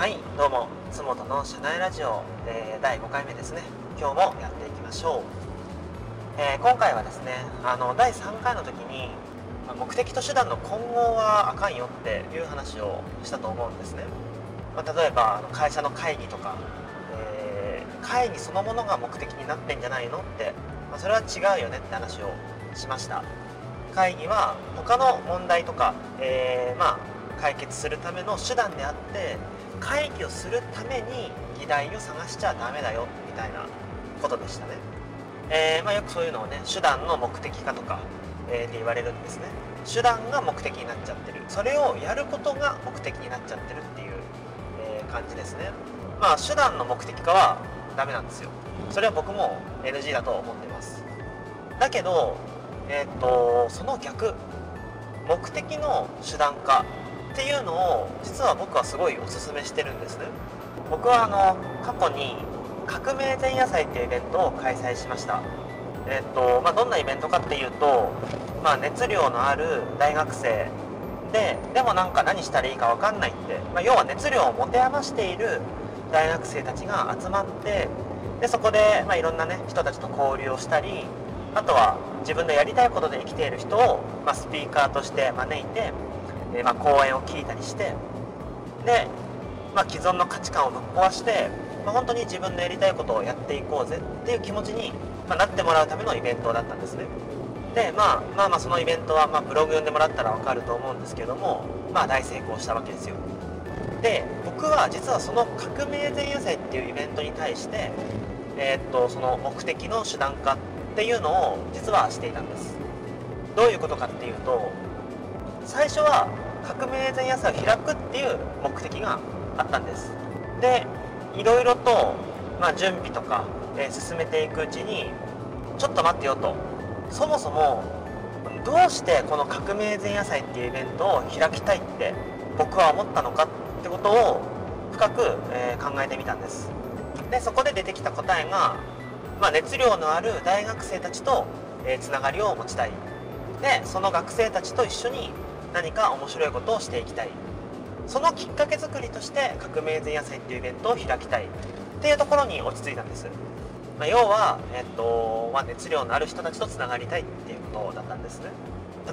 はいどうも津本の社内ラジオ、えー、第5回目ですね。今日もやっていきましょう、えー、今回はですねあの第3回の時に目的と手段の混合はあかんよっていう話をしたと思うんですね、まあ、例えば会社の会議とか、えー、会議そのものが目的になってんじゃないのって、まあ、それは違うよねって話をしました。会議は他の問題とか、えー、まあ解決するための手段であって会議をするために議題を探しちゃダメだよみたいなことでしたね、えー、まあ、よくそういうのをね手段の目的化とか、えー、って言われるんですね。手段が目的になっちゃってる。それをやることが目的になっちゃってるっていう、えー、感じですね。まあ手段の目的化はダメなんですよ。それは僕も NG だと思ってます。だけどえっ、とその逆。目的の手段化。っていうのを実は僕はすごいおすすめしてるんですね。僕はあの過去に革命前夜祭っていうイベントを開催しました。えっとまあ、どんなイベントかっていうと、まあ、熱量のある大学生。ででもなんか何したらいいか分かんないって、まあ、要は熱量を持て余している大学生たちが集まってでそこで、まあ、いろんなね人たちと交流をしたりあとは自分のやりたいことで生きている人を、まあ、スピーカーとして招いてえまあ、講演を聞いたりしてで、まあ、既存の価値観をぶっ壊して、まあ、本当に自分のやりたいことをやっていこうぜっていう気持ちに、まなってもらうためのイベントだったんですね。で、まあ、まあまあそのイベントは、ま、ブログ読んでもらったら分かると思うんですけども、まあ、大成功したわけですよ。で僕は実はその革命前夜祭っていうイベントに対して、えー、っとその目的の手段化っていうのを実はしていたんです。どういうことかっていうと最初は革命前夜祭を開くっていう目的があったんです。でいろいろと、まあ、準備とか、えー、進めていくうちにちょっと待ってよと。そもそもどうしてこの革命前夜祭っていうイベントを開きたいって僕は思ったのかってことを深く、えー、考えてみたんです。でそこで出てきた答えが、まあ、熱量のある大学生たちと、えー、がりを持ちたい。でその学生たちと一緒に何か面白いことをしていきたい。そのきっかけ作りとして革命前夜祭っていうイベントを開きたい。っていうところに落ち着いたんです、まあ、要は、えっとまあ、熱量のある人たちとつながりたいっていうことだったんですね。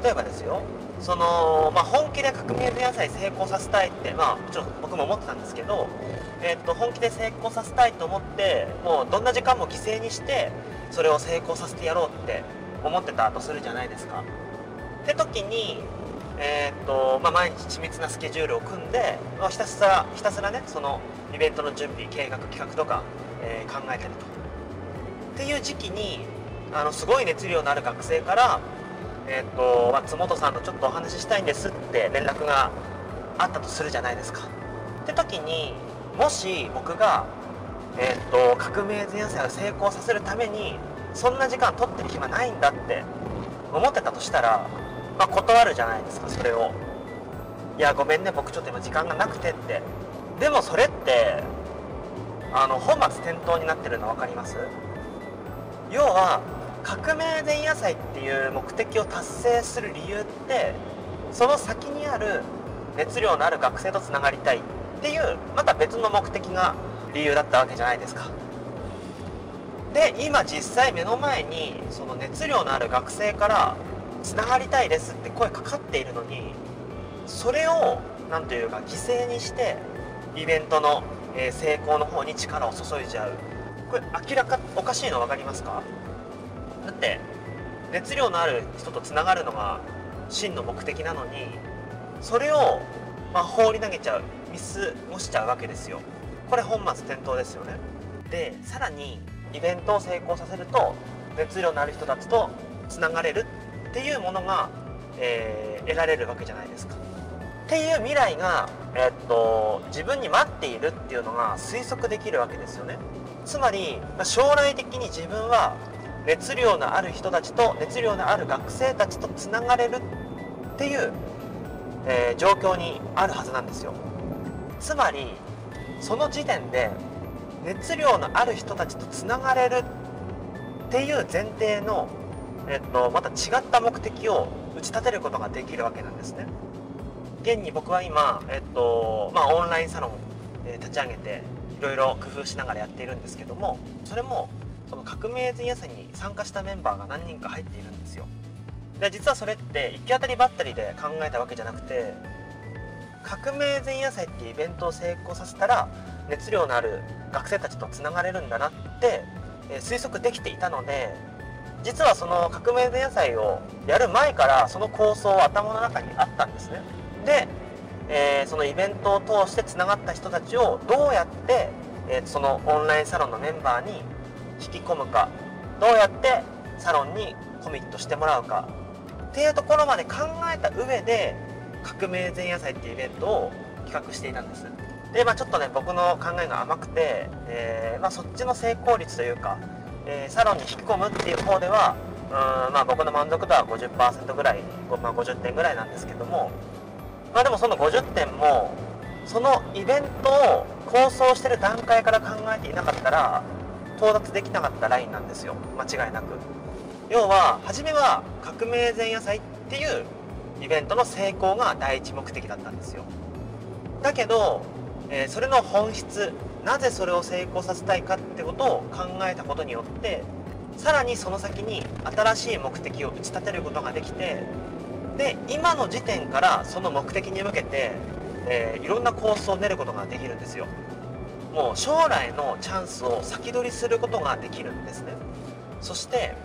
例えばですよ。その、まあ、本気で革命前夜祭成功させたいって、まあ、もちろん僕も思ってたんですけど、えっと、本気で成功させたいと思ってもうどんな時間も犠牲にしてそれを成功させてやろうって思ってたとするじゃないですか。って時にえー、っとまあ、毎日緻密なスケジュールを組んで、まあ、ひたすらひたすらねそのイベントの準備計画企画とか、えー、考えたりとっていう時期にあのすごい熱量のある学生から「えー、っと松本さんとちょっとお話ししたいんです」って連絡があったとするじゃないですか。って時にもし僕が、えっと革命前夜祭を成功させるためにそんな時間取ってる暇ないんだって思ってたとしたらまあ、断るじゃないですかそれを。いやごめんね僕ちょっと今時間がなくてって。でもそれってあの本末転倒になってるの分かります？要は革命前夜祭っていう目的を達成する理由ってその先にある熱量のある学生とつながりたいっていうまた別の目的が理由だったわけじゃないですか。で今実際目の前にその熱量のある学生からつながりたいですって声かかっているのにそれを何というか犠牲にしてイベントの、え成功の方に力を注いじゃう。これ明らかおかしいの分かりますか？だって熱量のある人とつながるのが真の目的なのにそれを、まあ、放り投げちゃう見過ごしちゃうわけですよ。これ本末転倒ですよね。でさらにイベントを成功させると熱量のある人たちとつながれるっていうものが、えー、得られるわけじゃないですか。っていう未来が、えー、っと自分に待っているっていうのが推測できるわけですよね。つまり、ま、将来的に自分は熱量のある人たちと熱量のある学生たちとつながれるっていう、えー、状況にあるはずなんですよ。つまりその時点で熱量のある人たちとつながれるっていう前提のえっと、また違った目的を打ち立てることができるわけなんですね。現に僕は今、えっとまあ、オンラインサロン、え立ち上げていろいろ工夫しながらやっているんですけどもそれもその革命前夜祭に参加したメンバーが何人か入っているんですよで実はそれって行き当たりばったりで考えたわけじゃなくて革命前夜祭っていうイベントを成功させたら熱量のある学生たちとつながれるんだなって、え推測できていたので実はその革命前夜祭をやる前からその構想は頭の中にあったんですね。で、えー、そのイベントを通してつながった人たちをどうやって、えー、そのオンラインサロンのメンバーに引き込むかどうやってサロンにコミットしてもらうかっていうところまで考えた上で革命前夜祭っていうイベントを企画していたんです。でまあちょっとね僕の考えが甘くて、えー、まあ、そっちの成功率というか、えー、サロンに引き込むっていう方ではうーんまあ僕の満足度は50%ぐらい、まあ、50点ぐらいなんですけどもまあでもその50点もそのイベントを構想してる段階から考えていなかったら到達できなかったラインなんですよ。間違いなく。要は初めは革命前夜祭っていうイベントの成功が第一目的だったんですよ。だけど、えー、それの本質なぜそれを成功させたいかってことを考えたことによってさらにその先に新しい目的を打ち立てることができてで今の時点からその目的に向けて、えー、いろんな構想を練ることができるんですよ。もう将来のチャンスを先取りすることができるんですね。そして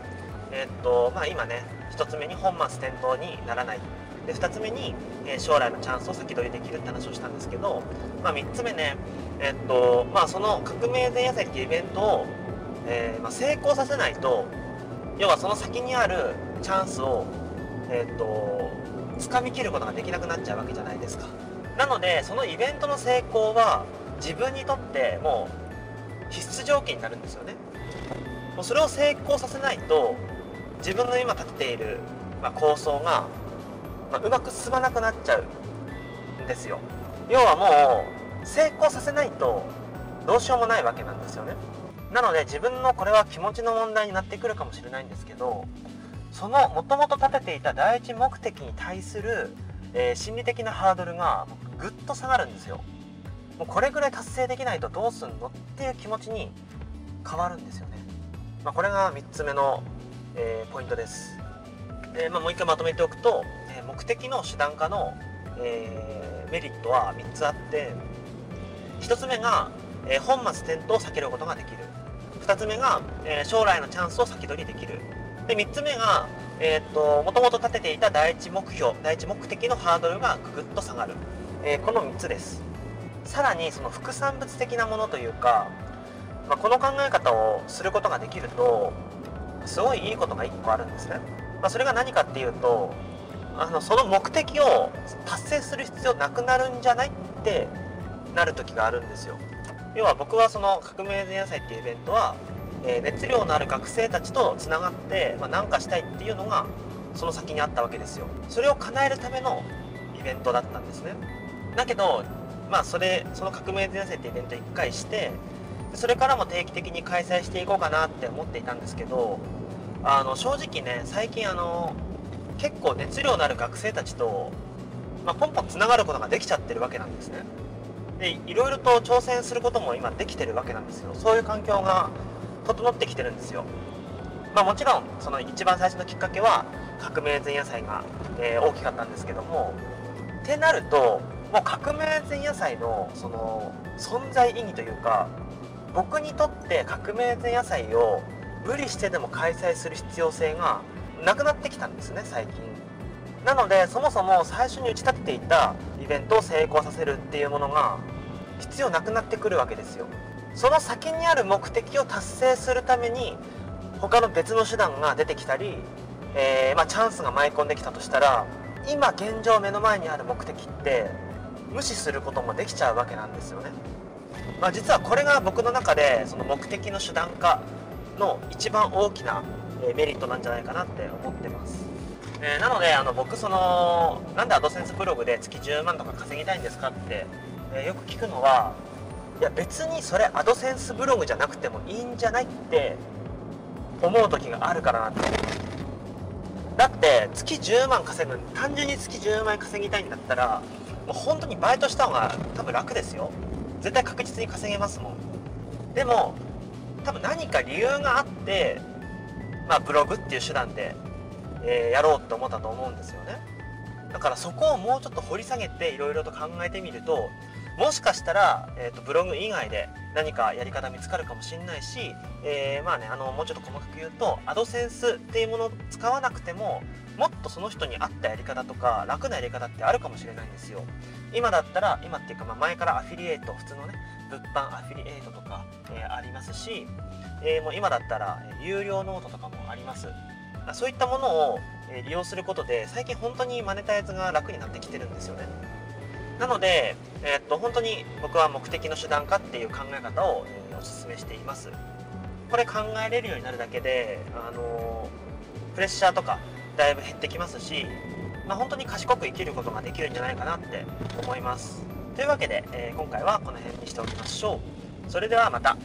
えー、っとまあ今ね1つ目に本末転倒にならない。で2つ目に、えー、将来のチャンスを先取りできるって話をしたんですけど、まあ、3つ目ねえ、っとまあその革命前夜祭っていうイベントを、えまあ、成功させないと要はその先にあるチャンスをえっと掴みきることができなくなっちゃうわけじゃないですか。なのでそのイベントの成功は自分にとってもう必須条件になるんですよね。もうそれを成功させないと自分の今立てている、まあ、構想が、まあ、うまく進まなくなっちゃうんですよ。要はもう成功させないとどうしようもないわけなんですよね。なので自分のこれは気持ちの問題になってくるかもしれないんですけどそのもともと立てていた第一目的に対する、えー、心理的なハードルがぐっと下がるんですよ。もうこれぐらい達成できないとどうすんのっていう気持ちに変わるんですよね、まあ、これが3つ目の、えー、ポイントです、でまあ、もう一回まとめておくと、え、目的の手段化の、えメリットは3つあって1つ目が、え本末転倒を避けることができる。2つ目が、え将来のチャンスを先取りできる。で3つ目がえー、っともともと立てていた第一目標第一目的のハードルがぐぐっと下がる、え、この3つです。さらにその副産物的なものというか、まあ、この考え方をすることができるとすごいいいことが1個あるんですね、まあ、それが何かっていうとあのその目的を達成する必要なくなるんじゃないってなる時があるんですよ。要は僕はその革命前夜祭っていうイベントは、えー、熱量のある学生たちとつながって、まあ、何かしたいっていうのがその先にあったわけですよ。それを叶えるためのイベントだったんですね。だけどまあそれその革命前夜祭ってイベント1回してそれからも定期的に開催していこうかなって思っていたんですけどあの正直ね最近あの結構熱量のある学生たちと、まあ、ポンポンつながることができちゃってるわけなんですね。でいろいろと挑戦することも今できてるわけなんですよ。そういう環境が整ってきてるんですよ。まあもちろんその一番最初のきっかけは革命前夜祭が、えー、大きかったんですけどもってなるともう革命前夜祭のその存在意義というか僕にとって革命前夜祭を無理してでも開催する必要性がなくなってきたんですね最近。なのでそもそも最初に打ち立てていたイベントを成功させるっていうものが必要なくなってくるわけですよその先にある目的を達成するために他の別の手段が出てきたり、えー、まあ、チャンスが舞い込んできたとしたら今現状目の前にある目的って無視することもできちゃうわけなんですよね。まあ、実はこれが僕の中でその目的の手段化の一番大きなメリットなんじゃないかなって思ってます。えー、なのであの僕そのなんでアドセンスブログで月10万とか稼ぎたいんですかって、えー、よく聞くのはいや別にそれアドセンスブログじゃなくてもいいんじゃないって思う時があるからなってだって月10万稼ぐ単純に月10万円稼ぎたいんだったらもう本当にバイトした方が多分楽ですよ。絶対確実に稼げますもん。でも多分何か理由があってまあブログっていう手段で、えー、やろうって思ったと思うんですよね。だからそこをもうちょっと掘り下げていろいろと考えてみるともしかしたら、えーと、ブログ以外で何かやり方見つかるかもしれないし、えー、まあねあのもうちょっと細かく言うとアドセンスっていうものを使わなくてももっとその人に合ったやり方とか楽なやり方ってあるかもしれないんですよ。今だったら今っていうかまあ前からアフィリエイト普通のね物販アフィリエイトとか、えー、ありますし、えー、もう今だったら有料ノートとかもあります。そういったものを利用することで最近本当にマネタイズが楽になってきてるんですよね。なので、えー、っと本当に僕は目的の手段かっていう考え方を、えー、お勧めしています。これ考えれるようになるだけで、あの、プレッシャーとかだいぶ減ってきますし、まあ、本当に賢く生きることができるんじゃないかなって思います。というわけで、えー、今回はこの辺にしておきましょう。それではまた。